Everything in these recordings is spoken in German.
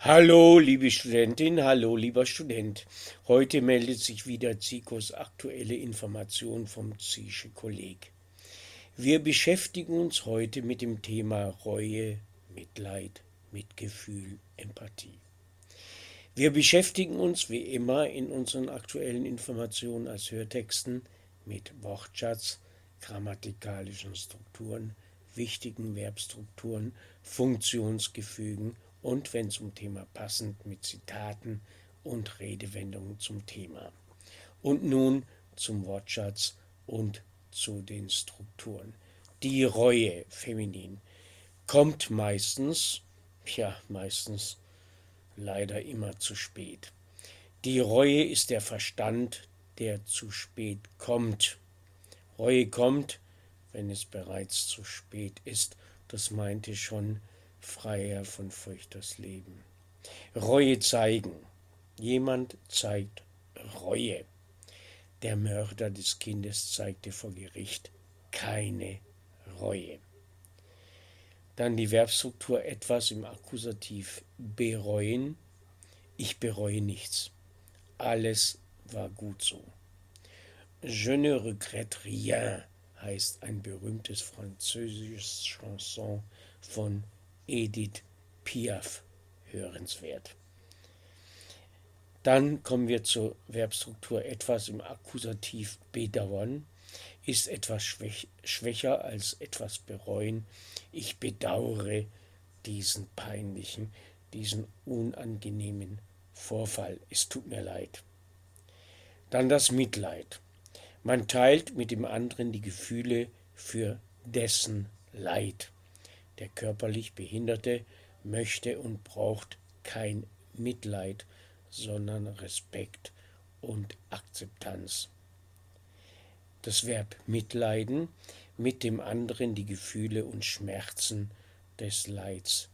Hallo, liebe Studentin, hallo, lieber Student. Heute meldet sich wieder Zikos aktuelle Information vom Zische Kolleg. Wir beschäftigen uns heute mit dem Thema Reue, Mitleid, Mitgefühl, Empathie. Wir beschäftigen uns wie immer in unseren aktuellen Informationen als Hörtexten mit Wortschatz, grammatikalischen Strukturen, wichtigen Verbstrukturen, Funktionsgefügen und, wenn zum Thema passend, mit Zitaten und Redewendungen zum Thema. Und nun zum Wortschatz und zu den Strukturen. Die Reue, feminin, kommt meistens, ja meistens leider immer zu spät. Die Reue ist der Verstand, der zu spät kommt. Reue kommt, wenn es bereits zu spät ist. Das meinte schon Freier von Furcht das Leben. Reue zeigen. Jemand zeigt Reue. Der Mörder des Kindes zeigte vor Gericht keine Reue. Dann die Verbstruktur etwas im Akkusativ bereuen. Ich bereue nichts. Alles war gut so. Je ne regrette rien heißt ein berühmtes französisches Chanson von Edith Piaf hörenswert. Dann kommen wir zur Verbstruktur etwas im Akkusativ bedauern, ist etwas schwäch schwächer als etwas bereuen. Ich bedauere diesen peinlichen, diesen unangenehmen Vorfall. Es tut mir leid. Dann das Mitleid. Man teilt mit dem anderen die Gefühle für dessen Leid. Der körperlich Behinderte möchte und braucht kein Mitleid, sondern Respekt und Akzeptanz. Das Verb mitleiden, mit dem anderen die Gefühle und Schmerzen des Leids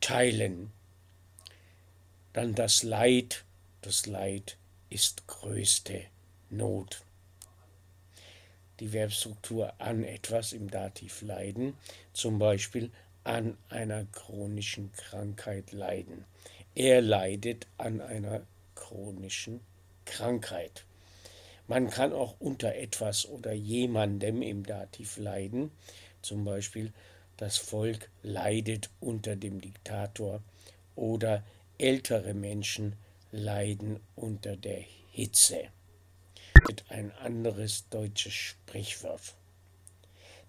teilen. Dann das Leid, das Leid ist größte Not die Verbstruktur an etwas im Dativ leiden, zum Beispiel an einer chronischen Krankheit leiden. Er leidet an einer chronischen Krankheit. Man kann auch unter etwas oder jemandem im Dativ leiden, zum Beispiel das Volk leidet unter dem Diktator oder ältere Menschen leiden unter der Hitze ein anderes deutsches Sprichwort.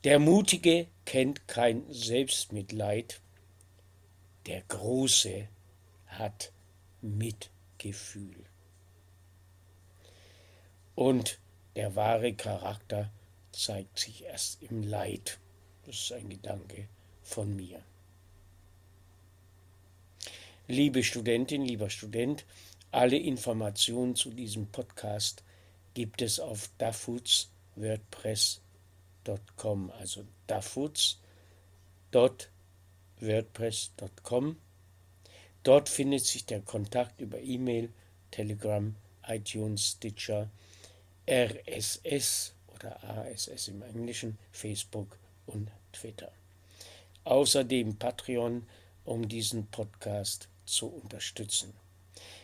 Der Mutige kennt kein Selbstmitleid, der Große hat Mitgefühl. Und der wahre Charakter zeigt sich erst im Leid. Das ist ein Gedanke von mir. Liebe Studentin, lieber Student, alle Informationen zu diesem Podcast gibt es auf dafuts.wordpress.com, also dafuts.wordpress.com. Dort findet sich der Kontakt über E-Mail, Telegram, iTunes, Stitcher, RSS oder ASS im Englischen, Facebook und Twitter. Außerdem Patreon, um diesen Podcast zu unterstützen.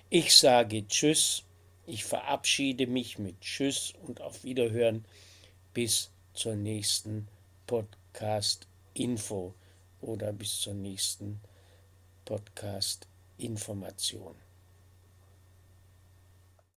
Ich sage Tschüss ich verabschiede mich mit Tschüss und auf Wiederhören bis zur nächsten Podcast-Info oder bis zur nächsten Podcast-Information.